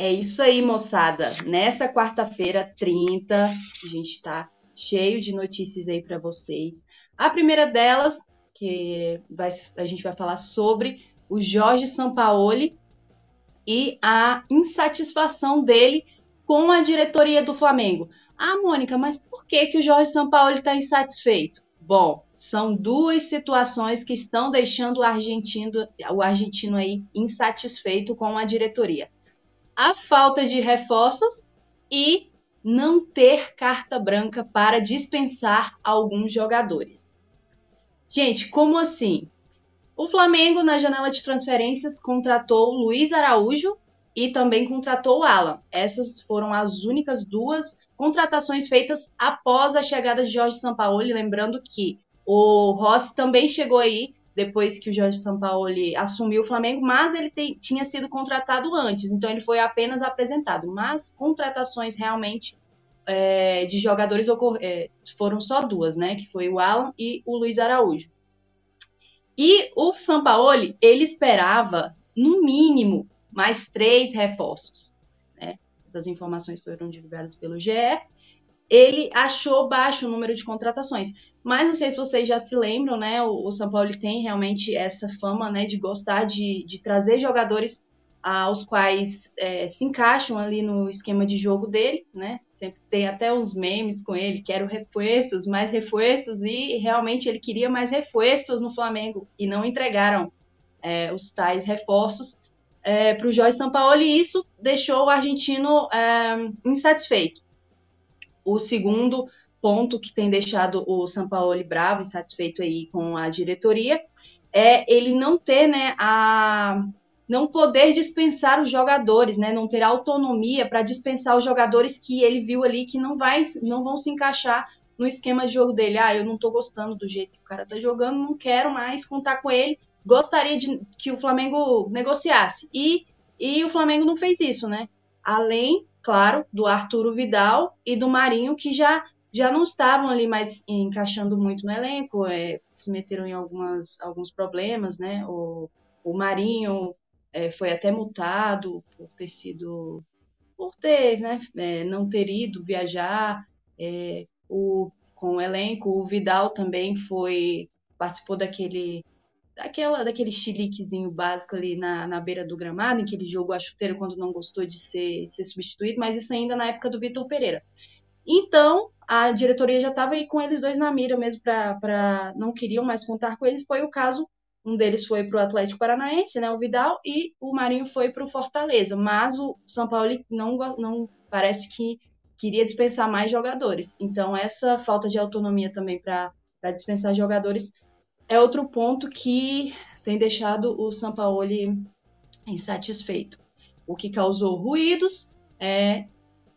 É isso aí, moçada. Nessa quarta-feira, 30, a gente está cheio de notícias aí para vocês. A primeira delas, que vai, a gente vai falar sobre o Jorge Sampaoli e a insatisfação dele com a diretoria do Flamengo. Ah, Mônica, mas por que, que o Jorge Sampaoli está insatisfeito? Bom, são duas situações que estão deixando o argentino, o argentino aí insatisfeito com a diretoria a falta de reforços e não ter carta branca para dispensar alguns jogadores. Gente, como assim? O Flamengo, na janela de transferências, contratou Luiz Araújo e também contratou Alan. Essas foram as únicas duas contratações feitas após a chegada de Jorge Sampaoli. Lembrando que o Rossi também chegou aí depois que o Jorge Sampaoli assumiu o Flamengo, mas ele te, tinha sido contratado antes, então ele foi apenas apresentado. Mas contratações realmente é, de jogadores é, foram só duas, né? Que foi o Alan e o Luiz Araújo. E o Sampaoli, ele esperava, no mínimo, mais três reforços. Né? Essas informações foram divulgadas pelo GE ele achou baixo o número de contratações. Mas não sei se vocês já se lembram, né? O, o São Paulo tem realmente essa fama, né, de gostar de, de trazer jogadores aos quais é, se encaixam ali no esquema de jogo dele, né? Sempre tem até uns memes com ele, quero reforços, mais reforços, e realmente ele queria mais reforços no Flamengo e não entregaram é, os tais reforços é, para o Jorge Sampaoli e isso deixou o argentino é, insatisfeito. O segundo ponto que tem deixado o Sampaoli bravo, insatisfeito aí com a diretoria, é ele não ter, né, a não poder dispensar os jogadores, né, não ter autonomia para dispensar os jogadores que ele viu ali que não vai, não vão se encaixar no esquema de jogo dele. Ah, eu não estou gostando do jeito que o cara está jogando, não quero mais contar com ele. Gostaria de que o Flamengo negociasse. E, e o Flamengo não fez isso, né? Além claro, do Arturo Vidal e do Marinho, que já, já não estavam ali mais encaixando muito no elenco, é, se meteram em algumas, alguns problemas, né? O, o Marinho é, foi até multado por ter sido, por ter, né, é, não ter ido viajar, é, o, com o elenco, o Vidal também foi, participou daquele daquela, daquele chiliquezinho básico ali na, na beira do gramado, em que ele jogou a chuteira quando não gostou de ser, ser substituído, mas isso ainda na época do Vitor Pereira. Então, a diretoria já estava com eles dois na mira mesmo, para não queriam mais contar com eles. Foi o caso, um deles foi para o Atlético Paranaense, né, o Vidal, e o Marinho foi para o Fortaleza. Mas o São Paulo não, não parece que queria dispensar mais jogadores. Então, essa falta de autonomia também para dispensar jogadores é outro ponto que tem deixado o Sampaoli insatisfeito. O que causou ruídos é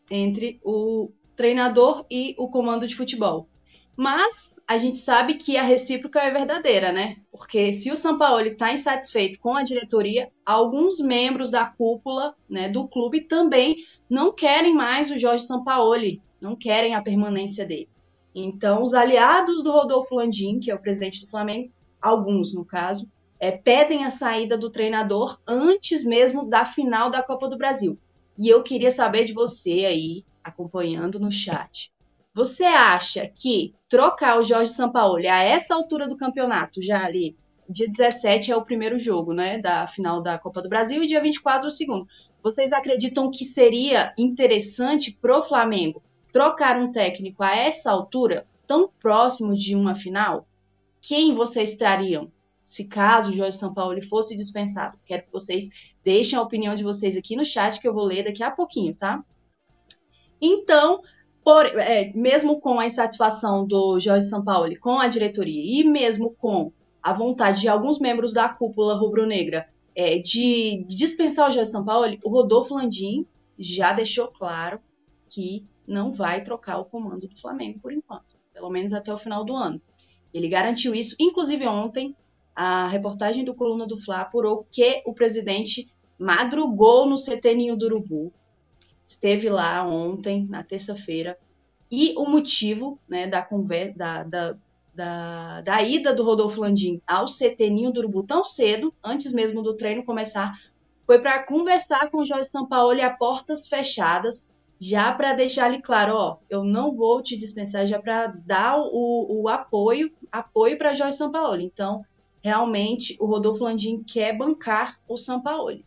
entre o treinador e o comando de futebol. Mas a gente sabe que a recíproca é verdadeira, né? Porque se o Sampaoli está insatisfeito com a diretoria, alguns membros da cúpula né, do clube também não querem mais o Jorge Sampaoli, não querem a permanência dele. Então, os aliados do Rodolfo Landim, que é o presidente do Flamengo, alguns no caso, é, pedem a saída do treinador antes mesmo da final da Copa do Brasil. E eu queria saber de você aí, acompanhando no chat. Você acha que trocar o Jorge Sampaoli a essa altura do campeonato, já ali, dia 17 é o primeiro jogo, né, da final da Copa do Brasil e dia 24 o segundo. Vocês acreditam que seria interessante pro Flamengo trocar um técnico a essa altura, tão próximo de uma final? Quem vocês trariam se caso o Jorge Sampaoli fosse dispensado? Quero que vocês deixem a opinião de vocês aqui no chat que eu vou ler daqui a pouquinho, tá? Então, por, é, mesmo com a insatisfação do Jorge Sampaoli com a diretoria e mesmo com a vontade de alguns membros da cúpula rubro-negra é, de, dispensar o Jorge Sampaoli, o Rodolfo Landim já deixou claro que não vai trocar o comando do Flamengo por enquanto, pelo menos até o final do ano. Ele garantiu isso, inclusive ontem, a reportagem do Coluna do Fla apurou que o presidente madrugou no CT do Urubu, esteve lá ontem, na terça-feira, e o motivo né, da, da, da, da, da, ida do Rodolfo Landim ao CT do Urubu tão cedo, antes mesmo do treino começar, foi para conversar com o Jorge Sampaoli a portas fechadas, já para deixar ali claro, ó, eu não vou te dispensar, já para dar o, o apoio, apoio para Jorge Sampaoli. Então, realmente, o Rodolfo Landim quer bancar o Sampaoli.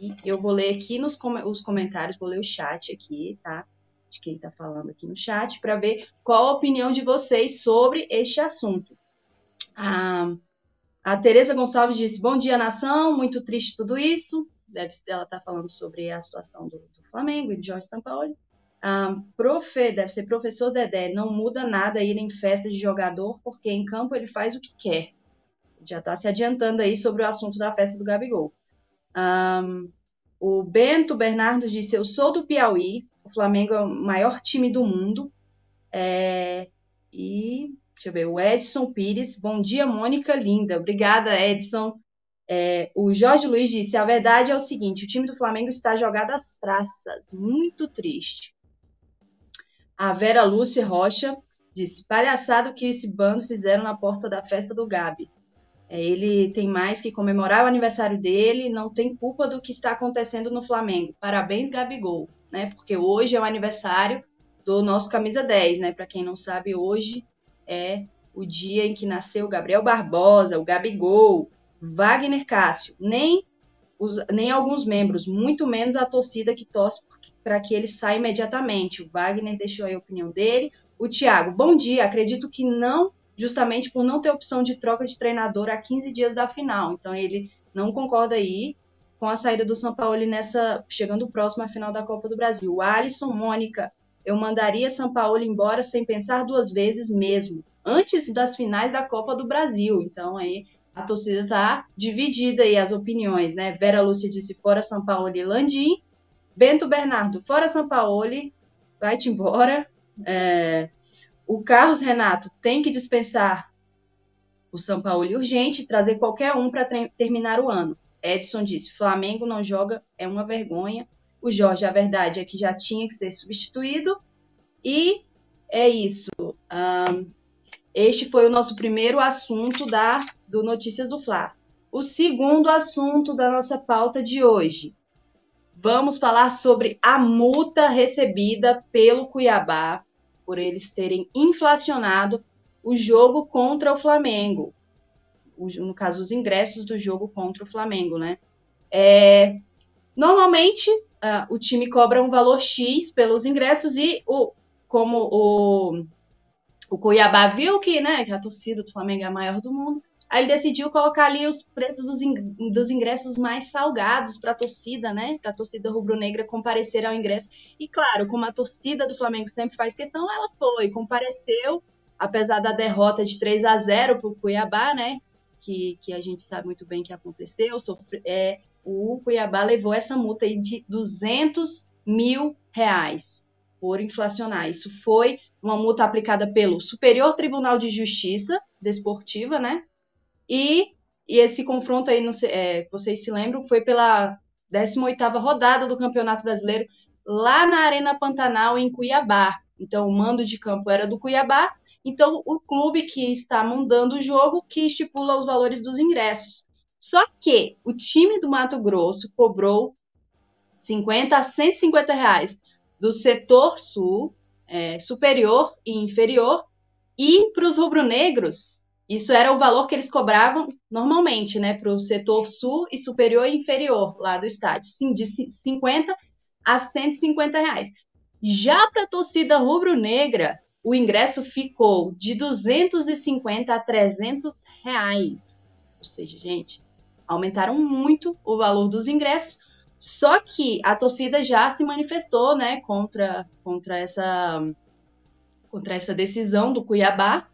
E eu vou ler aqui nos com os comentários, vou ler o chat aqui, tá? De quem está falando aqui no chat, para ver qual a opinião de vocês sobre este assunto. Ah, a Tereza Gonçalves disse: Bom dia, nação. Muito triste tudo isso. Deve, ela está falando sobre a situação do, do Flamengo e de Jorge Sampaoli. Um, profe, deve ser professor Dedé. Não muda nada ir em festa de jogador, porque em campo ele faz o que quer. Já está se adiantando aí sobre o assunto da festa do Gabigol. Um, o Bento Bernardo disse: Eu sou do Piauí, o Flamengo é o maior time do mundo. É, e deixa eu ver, o Edson Pires. Bom dia, Mônica Linda. Obrigada, Edson. É, o Jorge Luiz disse: a verdade é o seguinte: o time do Flamengo está jogado às traças. Muito triste. A Vera Lúcia Rocha disse: palhaçado que esse bando fizeram na porta da festa do Gabi. É, ele tem mais que comemorar o aniversário dele, não tem culpa do que está acontecendo no Flamengo. Parabéns, Gabigol, né? Porque hoje é o aniversário do nosso camisa 10, né? Para quem não sabe, hoje é o dia em que nasceu Gabriel Barbosa, o Gabigol, Wagner Cássio, nem os, nem alguns membros, muito menos a torcida que torce para que ele saia imediatamente. O Wagner deixou aí a opinião dele. O Thiago, bom dia. Acredito que não justamente por não ter opção de troca de treinador a 15 dias da final. Então ele não concorda aí com a saída do São Paulo nessa chegando próximo à final da Copa do Brasil. O Alisson, Mônica, eu mandaria São Paulo embora sem pensar duas vezes mesmo, antes das finais da Copa do Brasil. Então aí a torcida está dividida aí as opiniões, né? Vera Lúcia disse fora São Paulo e Landim. Bento Bernardo, fora São Paulo, vai-te embora. É, o Carlos Renato tem que dispensar o São Paulo urgente, trazer qualquer um para terminar o ano. Edson disse: Flamengo não joga, é uma vergonha. O Jorge, a verdade é que já tinha que ser substituído. E é isso. Um, este foi o nosso primeiro assunto da do Notícias do Fla. O segundo assunto da nossa pauta de hoje. Vamos falar sobre a multa recebida pelo Cuiabá por eles terem inflacionado o jogo contra o Flamengo. No caso, os ingressos do jogo contra o Flamengo, né? É, normalmente, uh, o time cobra um valor X pelos ingressos e, o, como o, o Cuiabá viu que, né, que a torcida do Flamengo é a maior do mundo, Aí ele decidiu colocar ali os preços dos, in, dos ingressos mais salgados para a torcida, né? Para a torcida rubro-negra comparecer ao ingresso. E claro, como a torcida do Flamengo sempre faz questão, ela foi, compareceu, apesar da derrota de 3 a 0 para o Cuiabá, né? Que, que a gente sabe muito bem que aconteceu. Sofre, é, o Cuiabá levou essa multa aí de 200 mil reais por inflacionar. Isso foi uma multa aplicada pelo Superior Tribunal de Justiça Desportiva, né? E, e esse confronto aí, sei, é, vocês se lembram, foi pela 18ª rodada do Campeonato Brasileiro, lá na Arena Pantanal, em Cuiabá. Então, o mando de campo era do Cuiabá. Então, o clube que está mandando o jogo que estipula os valores dos ingressos. Só que o time do Mato Grosso cobrou 50 a 150 reais do setor sul, é, superior e inferior, e para os rubro-negros isso era o valor que eles cobravam normalmente, né, para o setor sul e superior e inferior lá do estádio, sim, de 50 a 150 reais. Já para a torcida rubro-negra, o ingresso ficou de 250 a 300 reais. Ou seja, gente, aumentaram muito o valor dos ingressos, só que a torcida já se manifestou, né, contra, contra, essa, contra essa decisão do Cuiabá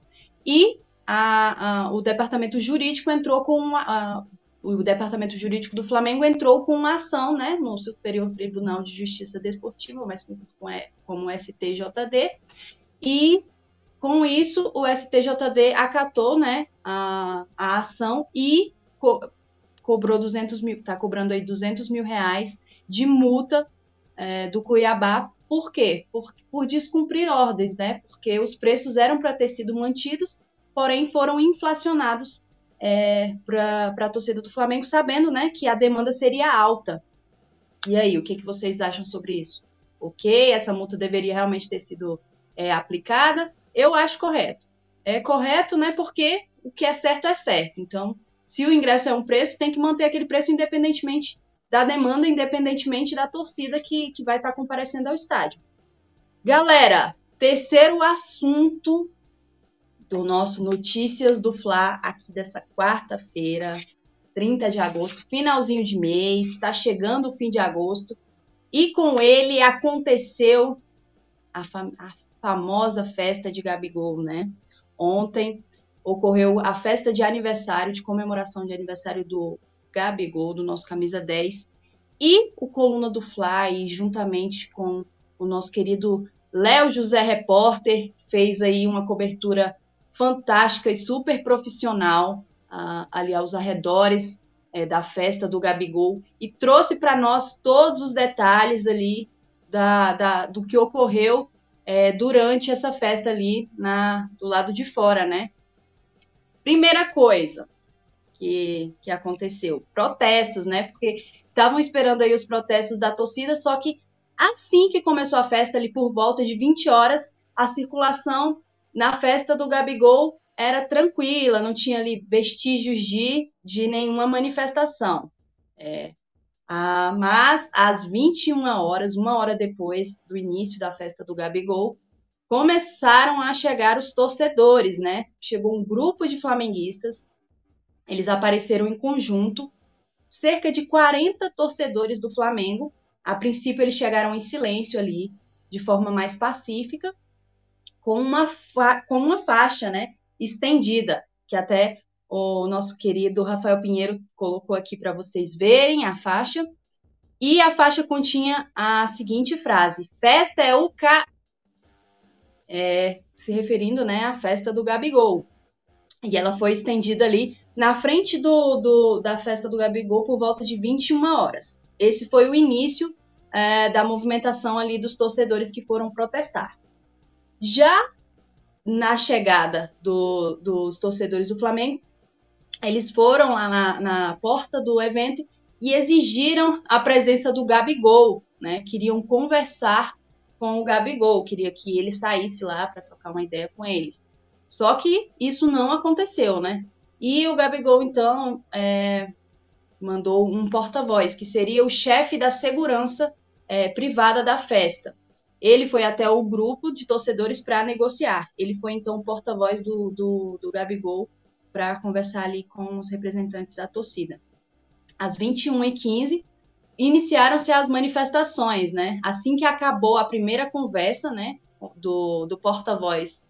e a, a, o departamento jurídico entrou com uma, a, o departamento jurídico do Flamengo entrou com uma ação, né, no Superior Tribunal de Justiça Desportiva, mais conhecido como STJD, e com isso o STJD acatou, né, a, a ação e co cobrou 200 mil, está cobrando aí 200 mil reais de multa é, do Cuiabá. Por quê? Por, por descumprir ordens, né? Porque os preços eram para ter sido mantidos porém foram inflacionados é, para a torcida do Flamengo, sabendo né, que a demanda seria alta. E aí, o que, que vocês acham sobre isso? Ok, essa multa deveria realmente ter sido é, aplicada? Eu acho correto. É correto, né? Porque o que é certo é certo. Então, se o ingresso é um preço, tem que manter aquele preço independentemente da demanda, independentemente da torcida que, que vai estar comparecendo ao estádio. Galera, terceiro assunto do nosso Notícias do Fla aqui dessa quarta-feira, 30 de agosto, finalzinho de mês, está chegando o fim de agosto e com ele aconteceu a, fam a famosa festa de Gabigol, né? Ontem ocorreu a festa de aniversário, de comemoração de aniversário do Gabigol, do nosso camisa 10, e o Coluna do Fly, juntamente com o nosso querido Léo José Repórter, fez aí uma cobertura fantástica e super profissional uh, ali aos arredores é, da festa do Gabigol e trouxe para nós todos os detalhes ali da, da do que ocorreu é, durante essa festa ali na, do lado de fora, né? Primeira coisa que, que aconteceu, protestos, né? Porque estavam esperando aí os protestos da torcida, só que assim que começou a festa, ali por volta de 20 horas, a circulação na festa do Gabigol era tranquila, não tinha ali vestígios de, de nenhuma manifestação. É, ah, mas às 21 horas, uma hora depois do início da festa do Gabigol, começaram a chegar os torcedores, né? Chegou um grupo de flamenguistas, eles apareceram em conjunto, cerca de 40 torcedores do Flamengo. A princípio, eles chegaram em silêncio ali, de forma mais pacífica, com uma, com uma faixa, né? Estendida, que até o nosso querido Rafael Pinheiro colocou aqui para vocês verem a faixa. E a faixa continha a seguinte frase: Festa é o ca é, se referindo né, à festa do Gabigol. E ela foi estendida ali na frente do, do, da festa do Gabigol por volta de 21 horas. Esse foi o início é, da movimentação ali dos torcedores que foram protestar. Já na chegada do, dos torcedores do Flamengo, eles foram lá na, na, porta do evento e exigiram a presença do Gabigol, né? Queriam conversar com o Gabigol, queria que ele saísse lá para trocar uma ideia com eles. Só que isso não aconteceu, né? E o Gabigol, então, é, mandou um porta-voz, que seria o chefe da segurança é, privada da festa. Ele foi até o grupo de torcedores para negociar. Ele foi, então, o porta-voz do, do, do Gabigol para conversar ali com os representantes da torcida. Às 21h15, iniciaram-se as manifestações, né? Assim que acabou a primeira conversa, né, do, do porta-voz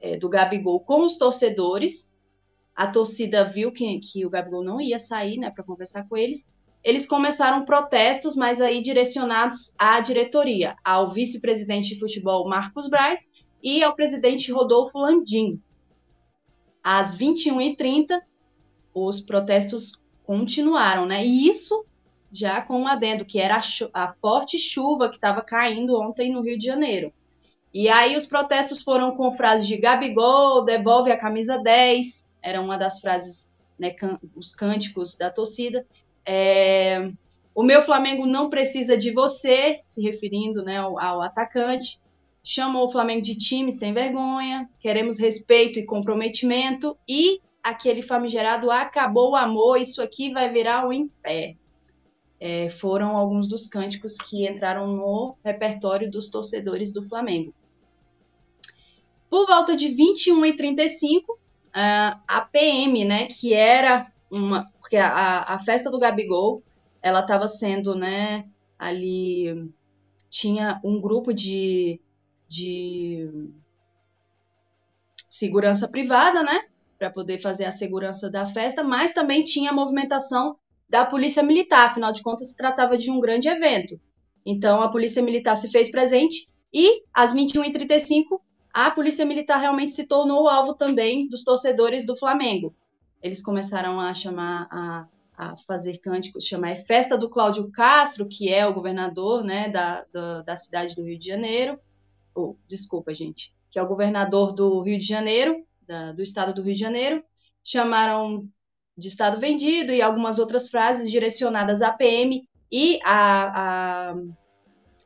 é, do Gabigol com os torcedores, a torcida viu que, que o Gabigol não ia sair, né, para conversar com eles. Eles começaram protestos, mas aí direcionados à diretoria, ao vice-presidente de futebol Marcos Braz e ao presidente Rodolfo Landim. Às 21h30, os protestos continuaram, né? E isso já com um adendo, que era a, a forte chuva que estava caindo ontem no Rio de Janeiro. E aí os protestos foram com frases de Gabigol, devolve a camisa 10, era uma das frases, né, os cânticos da torcida. É, o meu Flamengo não precisa de você, se referindo né, ao, ao atacante. Chamou o Flamengo de time sem vergonha, queremos respeito e comprometimento. E aquele famigerado acabou o amor, isso aqui vai virar um inferno é, foram alguns dos cânticos que entraram no repertório dos torcedores do Flamengo. Por volta de 21 e 35, a PM, né, que era uma, porque a, a festa do Gabigol, ela estava sendo, né, ali tinha um grupo de, de segurança privada, né, para poder fazer a segurança da festa, mas também tinha a movimentação da Polícia Militar, afinal de contas se tratava de um grande evento. Então a Polícia Militar se fez presente e às 21h35 a Polícia Militar realmente se tornou alvo também dos torcedores do Flamengo. Eles começaram a chamar a, a fazer cânticos, chamar Festa do Cláudio Castro, que é o governador né, da, da, da cidade do Rio de Janeiro. Oh, desculpa, gente, que é o governador do Rio de Janeiro, da, do estado do Rio de Janeiro. Chamaram de estado vendido e algumas outras frases direcionadas à PM e a, a,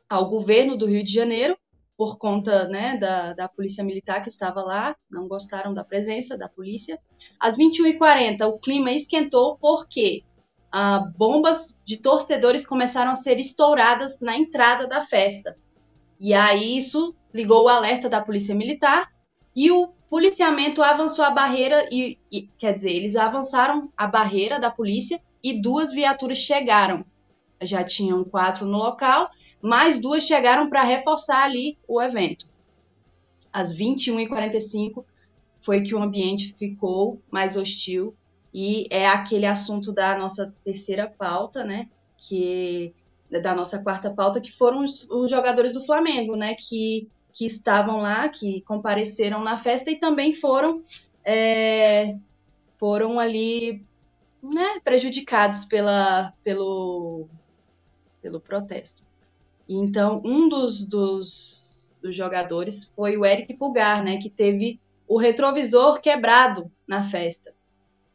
ao governo do Rio de Janeiro, por conta né, da, da polícia militar que estava lá, não gostaram da presença da polícia. Às 21h40, o clima esquentou porque ah, bombas de torcedores começaram a ser estouradas na entrada da festa. E aí isso ligou o alerta da polícia militar e o policiamento avançou a barreira e, e quer dizer, eles avançaram a barreira da polícia e duas viaturas chegaram. Já tinham quatro no local, mais duas chegaram para reforçar ali o evento. Às 21h45 foi que o ambiente ficou mais hostil e é aquele assunto da nossa terceira pauta, né? Que da nossa quarta pauta, que foram os, os jogadores do Flamengo, né? Que, que estavam lá, que compareceram na festa e também foram é, foram ali né, prejudicados pela, pelo, pelo protesto. Então, um dos, dos, dos, jogadores foi o Eric Pulgar, né, que teve o retrovisor quebrado na festa.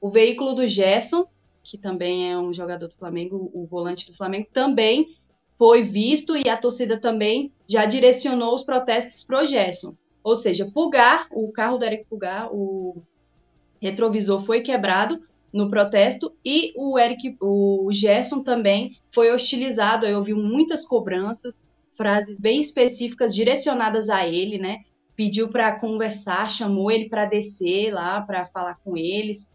O veículo do Gerson, que também é um jogador do Flamengo, o volante do Flamengo, também foi visto e a torcida também já direcionou os protestos para o Gerson. Ou seja, Pulgar, o carro do Eric Pulgar, o retrovisor foi quebrado no protesto e o Eric, o Gerson também foi hostilizado. Eu ouvi muitas cobranças, frases bem específicas direcionadas a ele, né? Pediu para conversar, chamou ele para descer lá para falar com eles.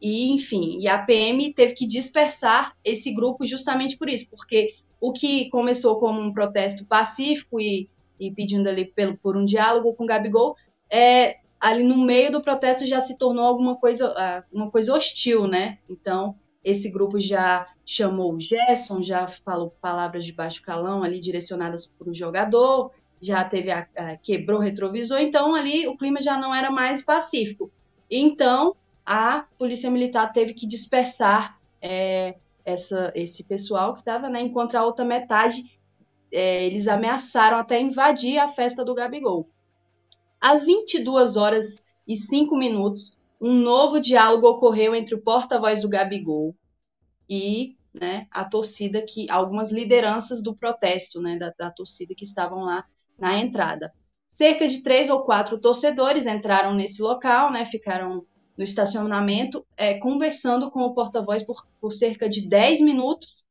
E, enfim, e a PM teve que dispersar esse grupo justamente por isso, porque o que começou como um protesto pacífico e, e pedindo ali pelo, por um diálogo com o Gabigol, é, ali no meio do protesto já se tornou alguma coisa, ah, uma coisa hostil, né? Então, esse grupo já chamou o Gerson, já falou palavras de baixo calão ali direcionadas para o jogador, já teve a, a, quebrou o retrovisor, então ali o clima já não era mais pacífico. Então, a polícia militar teve que dispersar é, essa, esse pessoal que estava, né? Enquanto a outra metade, é, eles ameaçaram até invadir a festa do Gabigol. Às 22 horas e 5 minutos, um novo diálogo ocorreu entre o porta-voz do Gabigol e né, a torcida que algumas lideranças do protesto, né, da, da torcida que estavam lá na entrada. Cerca de três ou quatro torcedores entraram nesse local, né, ficaram no estacionamento, é, conversando com o porta-voz por, por, cerca de 10 minutos.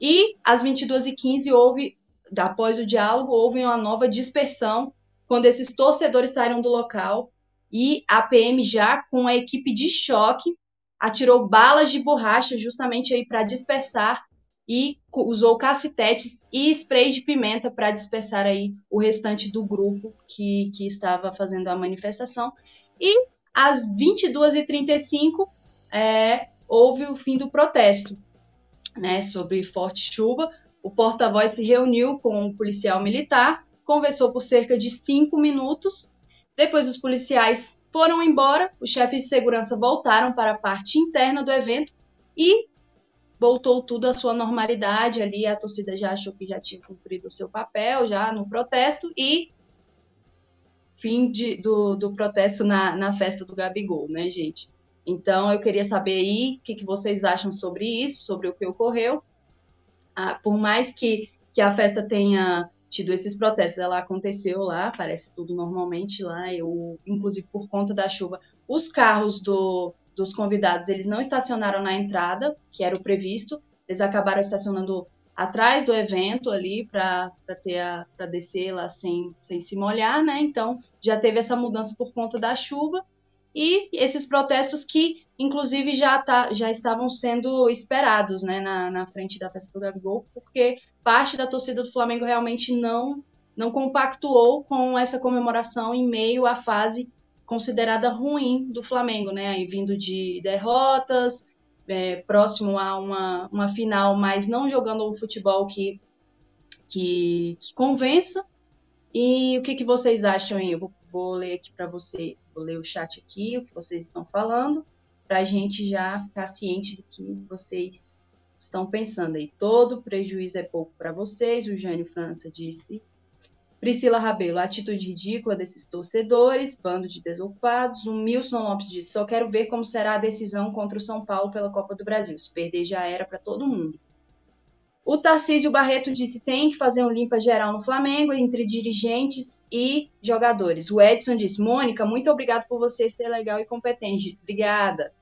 E às 22h15 houve, após o diálogo, houve uma nova dispersão quando esses torcedores saíram do local e a PM já com a equipe de choque atirou balas de borracha justamente aí para dispersar e usou cacetetes e spray de pimenta para dispersar aí o restante do grupo que, que estava fazendo a manifestação. E às 22h35 é, houve o fim do protesto, né, sobre forte chuva. O porta-voz se reuniu com o um policial militar conversou por cerca de cinco minutos. Depois os policiais foram embora, os chefes de segurança voltaram para a parte interna do evento e voltou tudo à sua normalidade ali. A torcida já achou que já tinha cumprido o seu papel já no protesto e fim de, do, do protesto na, na festa do Gabigol, né, gente? Então eu queria saber aí o que, que vocês acham sobre isso, sobre o que ocorreu. Ah, por mais que, que a festa tenha tido esses protestos. Ela aconteceu lá, parece tudo normalmente lá. Eu, inclusive por conta da chuva, os carros do, dos convidados eles não estacionaram na entrada, que era o previsto. Eles acabaram estacionando atrás do evento ali para ter para descer lá sem, sem se molhar, né? Então já teve essa mudança por conta da chuva e esses protestos que inclusive já, tá, já estavam sendo esperados né, na, na frente da festa do Gabigol, porque parte da torcida do Flamengo realmente não, não compactuou com essa comemoração em meio à fase considerada ruim do Flamengo, né? Vindo de derrotas, é, próximo a uma, uma final, mas não jogando um futebol que, que, que convença. E o que, que vocês acham aí? Eu vou, vou ler aqui para você, vou ler o chat aqui, o que vocês estão falando para a gente já ficar ciente do que vocês estão pensando aí. Todo prejuízo é pouco para vocês, o Jânio França disse. Priscila Rabelo, atitude ridícula desses torcedores, bando de desocupados. O Milson Lopes disse: só quero ver como será a decisão contra o São Paulo pela Copa do Brasil. Se perder já era para todo mundo. O Tarcísio Barreto disse tem que fazer um limpa geral no Flamengo entre dirigentes e jogadores. O Edson disse: Mônica, muito obrigado por você ser legal e competente. Obrigada.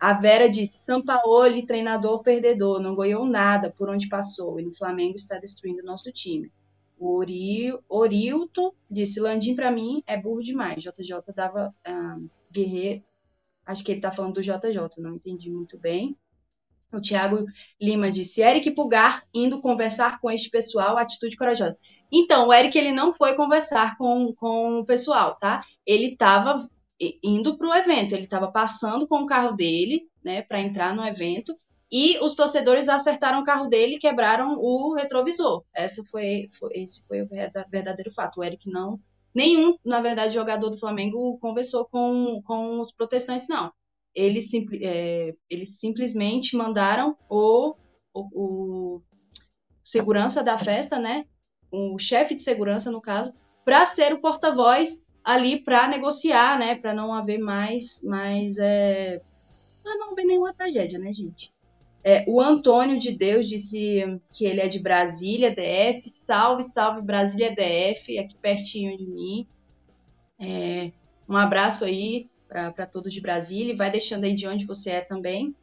A Vera disse: Sampaoli, treinador perdedor, não ganhou nada por onde passou e no Flamengo está destruindo nosso time. O Ori, Orilto disse: Landim para mim é burro demais. JJ dava ah, guerreiro. Acho que ele está falando do JJ, não entendi muito bem. O Thiago Lima disse: Eric Pugar indo conversar com este pessoal, atitude corajosa. Então, o Eric ele não foi conversar com, com o pessoal, tá? Ele estava indo para o evento, ele estava passando com o carro dele, né, para entrar no evento, e os torcedores acertaram o carro dele e quebraram o retrovisor. Essa foi, foi, esse foi o verdadeiro fato. O Eric não. Nenhum, na verdade, jogador do Flamengo conversou com, com os protestantes, não eles, é, eles simplesmente mandaram o, o, o, segurança da festa, né? O chefe de segurança, no caso, para ser o porta-voz ali para negociar, né? Para não haver mais, mais é... para não haver nenhuma tragédia, né, gente? É, o Antônio de Deus disse que ele é de Brasília, DF. Salve, salve Brasília, DF, aqui pertinho de mim. É, um abraço aí para todos de Brasília e vai deixando aí de onde você é também.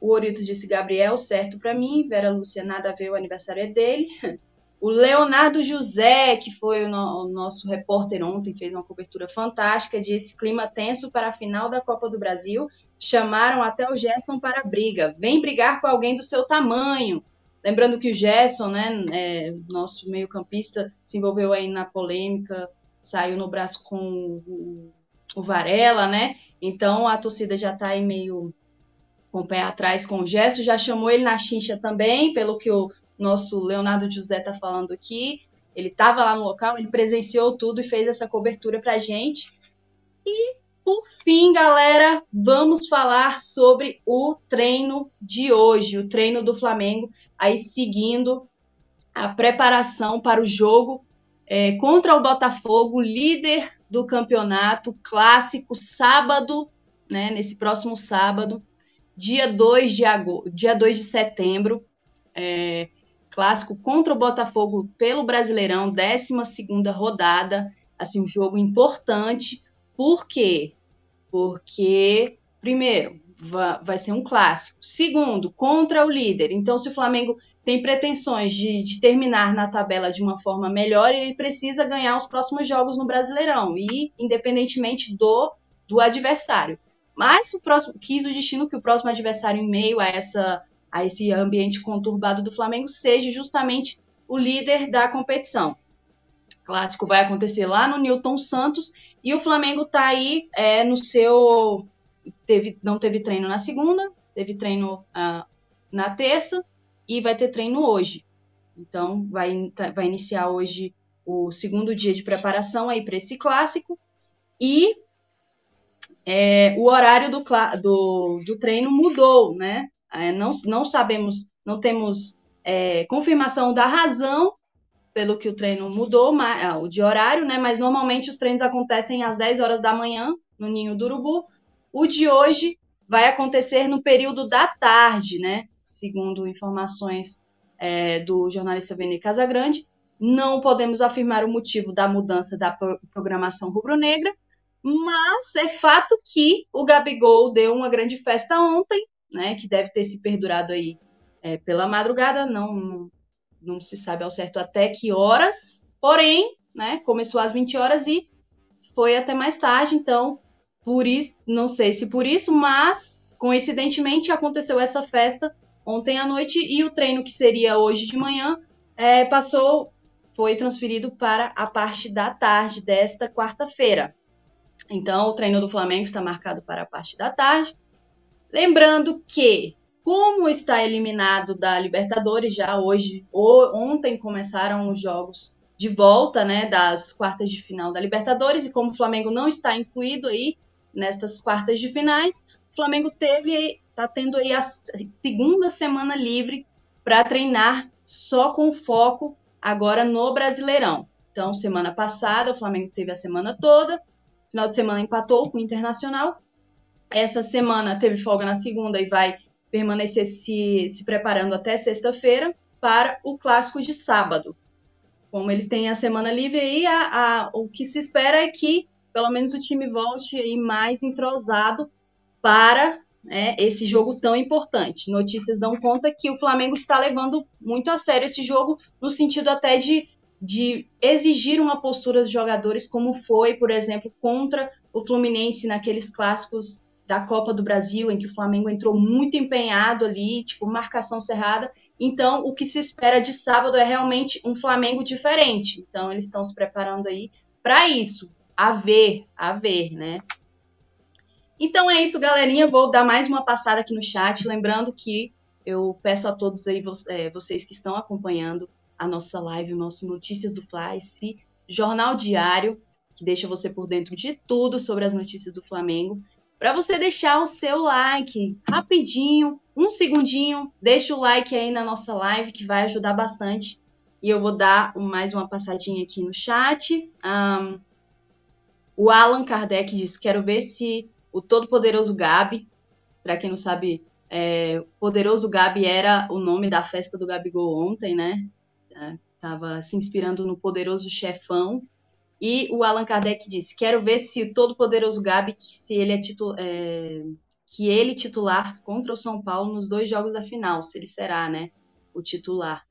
O Orito disse Gabriel, certo para mim. Vera Lúcia, nada a ver, o aniversário é dele. O Leonardo José, que foi o, no, o, nosso repórter ontem, fez uma cobertura fantástica, disse clima tenso para a final da Copa do Brasil. Chamaram até o Gerson para a briga. Vem brigar com alguém do seu tamanho. Lembrando que o Gerson, né, é, nosso meio-campista, se envolveu aí na polêmica, saiu no braço com o o Varela, né? Então a torcida já está aí meio com o pé atrás com o gesto, já chamou ele na chincha também, pelo que o nosso Leonardo José está falando aqui. Ele estava lá no local, ele presenciou tudo e fez essa cobertura para gente. E por fim, galera, vamos falar sobre o treino de hoje, o treino do Flamengo, aí seguindo a preparação para o jogo é, contra o Botafogo, líder do campeonato clássico, sábado, né, nesse próximo sábado, dia 2 de, agosto, dia 2 de setembro, é, clássico contra o Botafogo pelo Brasileirão, 12 rodada, assim, um jogo importante, por quê? Porque, primeiro, vai ser um clássico. Segundo, contra o líder. Então, se o Flamengo tem pretensões de, de, terminar na tabela de uma forma melhor, ele precisa ganhar os próximos jogos no Brasileirão, e independentemente do, do adversário. Mas o próximo quis o destino que o próximo adversário em meio a essa a esse ambiente conturbado do Flamengo seja justamente o líder da competição. O clássico vai acontecer lá no Newton Santos e o Flamengo está aí é, no seu teve não teve treino na segunda, teve treino ah, na terça e vai ter treino hoje. Então, vai, tá, vai iniciar hoje o segundo dia de preparação aí para esse clássico. E é, o horário do, do, do, treino mudou, né? É, não, não sabemos, não temos é, confirmação da razão pelo que o treino mudou, ah, o de horário, né? Mas normalmente os treinos acontecem às 10 horas da manhã no Ninho do Urubu. O de hoje vai acontecer no período da tarde, né? segundo informações é, do jornalista Vene Casagrande. Não podemos afirmar o motivo da mudança da programação rubro-negra, mas é fato que o Gabigol deu uma grande festa ontem, né, que deve ter se perdurado aí é, pela madrugada, não, não, não, se sabe ao certo até que horas, porém, né, começou às 20 horas e foi até mais tarde, então, por isso, não sei se por isso, mas coincidentemente aconteceu essa festa ontem à noite e o treino que seria hoje de manhã é, passou, foi transferido para a parte da tarde desta quarta-feira. Então, o treino do Flamengo está marcado para a parte da tarde. Lembrando que, como está eliminado da Libertadores já hoje, ou, ontem começaram os jogos de volta, né, das quartas de final da Libertadores e como o Flamengo não está incluído aí nestas quartas de finais, o Flamengo teve tá tendo aí a segunda semana livre para treinar só com foco agora no Brasileirão. Então, semana passada o Flamengo teve a semana toda, final de semana empatou com o Internacional. Essa semana teve folga na segunda e vai permanecer se, se preparando até sexta-feira. para o clássico de sábado. Como ele tem a semana livre aí, a, a, o que se espera é que pelo menos o time volte aí mais entrosado para né, esse jogo tão importante. Notícias dão conta que o Flamengo está levando muito a sério esse jogo, no sentido até de, de exigir uma postura dos jogadores, como foi, por exemplo, contra o Fluminense naqueles clássicos da Copa do Brasil, em que o Flamengo entrou muito empenhado ali, tipo, marcação cerrada. Então, o que se espera de sábado é realmente um Flamengo diferente. Então, eles estão se preparando aí para isso. A ver, a ver, né? Então é isso, galerinha. Vou dar mais uma passada aqui no chat. Lembrando que eu peço a todos aí, é, vocês que estão acompanhando a nossa live, o nosso Notícias do Fly, esse jornal diário que deixa você por dentro de tudo sobre as notícias do Flamengo para você deixar o seu like rapidinho, um segundinho, deixa o like aí na nossa live que vai ajudar bastante. E eu vou dar mais uma passadinha aqui no chat. Um, o Alan Kardec disse: Quero ver se o todo-poderoso Gabi, para quem não sabe, é, Poderoso Gabi era o nome da festa do Gabigol ontem, né? É, tava se inspirando no poderoso chefão. E o Allan Kardec disse: Quero ver se o todo-poderoso Gabi, se ele é, titu é, que ele titular contra o São Paulo nos dois jogos da final, se ele será, né? O titular.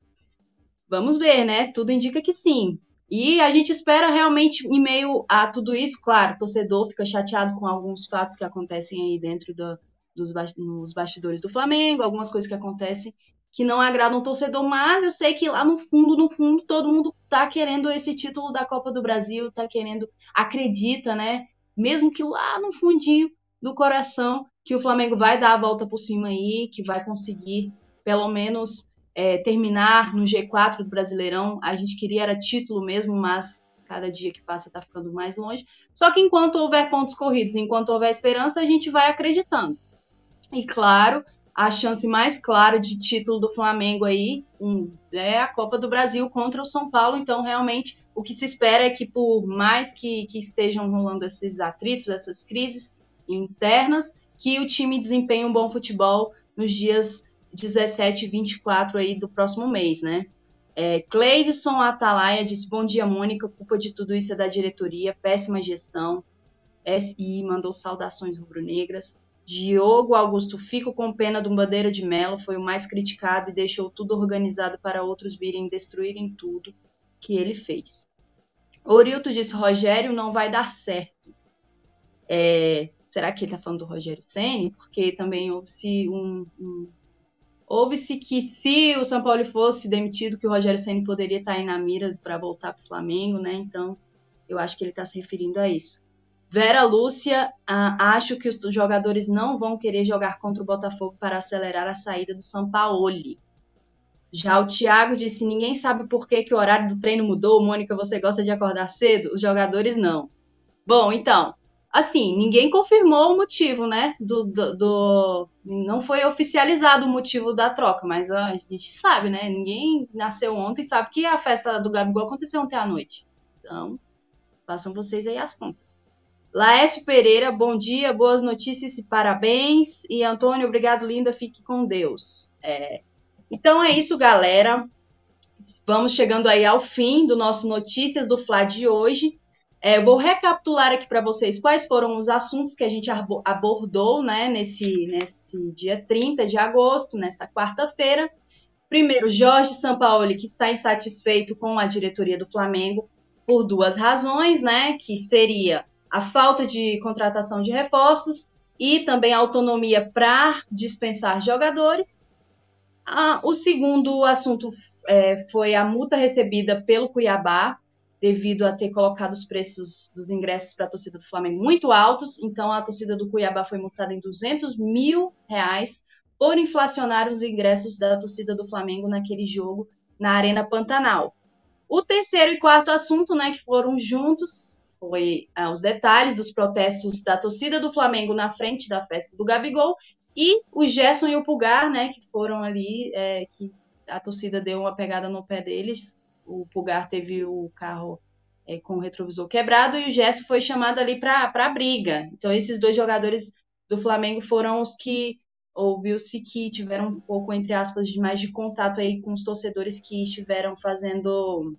Vamos ver, né? Tudo indica que sim. E a gente espera realmente, em meio a tudo isso, claro, o torcedor fica chateado com alguns fatos que acontecem aí dentro do, dos nos bastidores do Flamengo, algumas coisas que acontecem que não agradam o torcedor, mas eu sei que lá no fundo, no fundo, todo mundo tá querendo esse título da Copa do Brasil, tá querendo, acredita, né? Mesmo que lá no fundinho do coração, que o Flamengo vai dar a volta por cima aí, que vai conseguir pelo menos é, terminar no G4 do Brasileirão. A gente queria era título mesmo, mas cada dia que passa tá ficando mais longe. Só que enquanto houver pontos corridos, enquanto houver esperança, a gente vai acreditando. E claro, a chance mais clara de título do Flamengo aí é a Copa do Brasil contra o São Paulo. Então, realmente, o que se espera é que, por mais que, que estejam rolando esses atritos, essas crises internas, que o time desempenhe um bom futebol nos dias 17 e 24 aí do próximo mês, né? É, Cleidson Atalaia disse: Bom dia, Mônica. Culpa de tudo isso é da diretoria, péssima gestão. SI mandou saudações rubro-negras. Diogo Augusto Fico com pena do Bandeira de Melo foi o mais criticado e deixou tudo organizado para outros virem destruírem tudo que ele fez. Orilto disse: Rogério não vai dar certo. É, será que ele está falando do Rogério Senni? Porque também houve-se um, um Houve-se que se o São Paulo fosse demitido, que o Rogério Senni poderia estar tá aí na mira para voltar para o Flamengo, né? Então, eu acho que ele está se referindo a isso. Vera Lúcia, ah, acho que os jogadores não vão querer jogar contra o Botafogo para acelerar a saída do São Paulo. Já o Thiago disse: ninguém sabe por que, que o horário do treino mudou. Mônica, você gosta de acordar cedo? Os jogadores não. Bom, então, assim, ninguém confirmou o motivo, né? Do, do, do, Não foi oficializado o motivo da troca, mas a gente sabe, né? Ninguém nasceu ontem sabe que a festa do Gabigol aconteceu ontem à noite. Então, façam vocês aí as contas. Laércio Pereira, bom dia, boas notícias e parabéns. E Antônio, obrigado, linda, fique com Deus. É, então é isso, galera. Vamos chegando aí ao fim do nosso Notícias do Fla de hoje. É, vou recapitular aqui para vocês quais foram os assuntos que a gente abordou né, nesse, nesse dia 30 de agosto, nesta quarta-feira. Primeiro, Jorge Sampaoli, que está insatisfeito com a diretoria do Flamengo por duas razões, né? Que seria a falta de contratação de reforços e também a autonomia para dispensar jogadores. Ah, o segundo assunto é, foi a multa recebida pelo Cuiabá, devido a ter colocado os preços dos ingressos para a torcida do Flamengo muito altos. Então, a torcida do Cuiabá foi multada em 200 mil reais por inflacionar os ingressos da torcida do Flamengo naquele jogo na Arena Pantanal. O terceiro e quarto assunto, né, que foram juntos, foi ah, os detalhes dos protestos da torcida do Flamengo na frente da festa do Gabigol e o Gerson e o Pulgar, né, que foram ali, é, que a torcida deu uma pegada no pé deles. O Pulgar teve o carro é, com o retrovisor quebrado e o Gerson foi chamado ali para a briga. Então, esses dois jogadores do Flamengo foram os que ouviu-se que tiveram um pouco, entre aspas, de mais de contato aí com os torcedores que estiveram fazendo,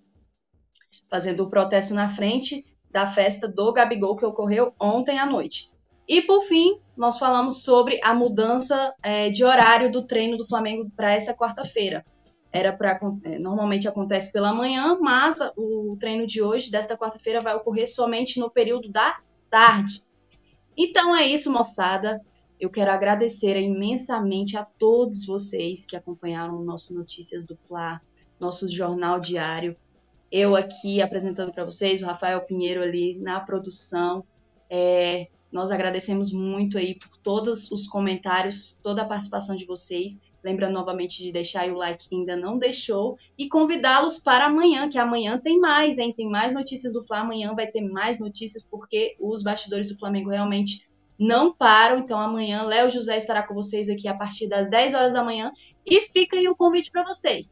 fazendo o protesto na frente da festa do Gabigol que ocorreu ontem à noite. E por fim, nós falamos sobre a mudança é, de horário do treino do Flamengo para esta quarta-feira. Era para é, normalmente acontece pela manhã, mas o treino de hoje, desta quarta-feira, vai ocorrer somente no período da tarde. Então é isso, moçada. Eu quero agradecer imensamente a todos vocês que acompanharam o nosso Notícias do Fla, nosso jornal diário. Eu aqui apresentando para vocês, o Rafael Pinheiro ali na produção. É, nós agradecemos muito aí por todos os comentários, toda a participação de vocês. Lembrando novamente de deixar o like que ainda não deixou e convidá-los para amanhã, que amanhã tem mais, hein? Tem mais notícias do Fla, amanhã vai ter mais notícias porque os bastidores do Flamengo realmente não param. Então amanhã Léo José estará com vocês aqui a partir das 10 horas da manhã e fica aí o convite para vocês.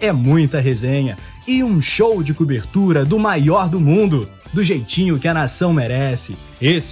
É muita resenha e um show de cobertura do maior do mundo, do jeitinho que a nação merece. Esse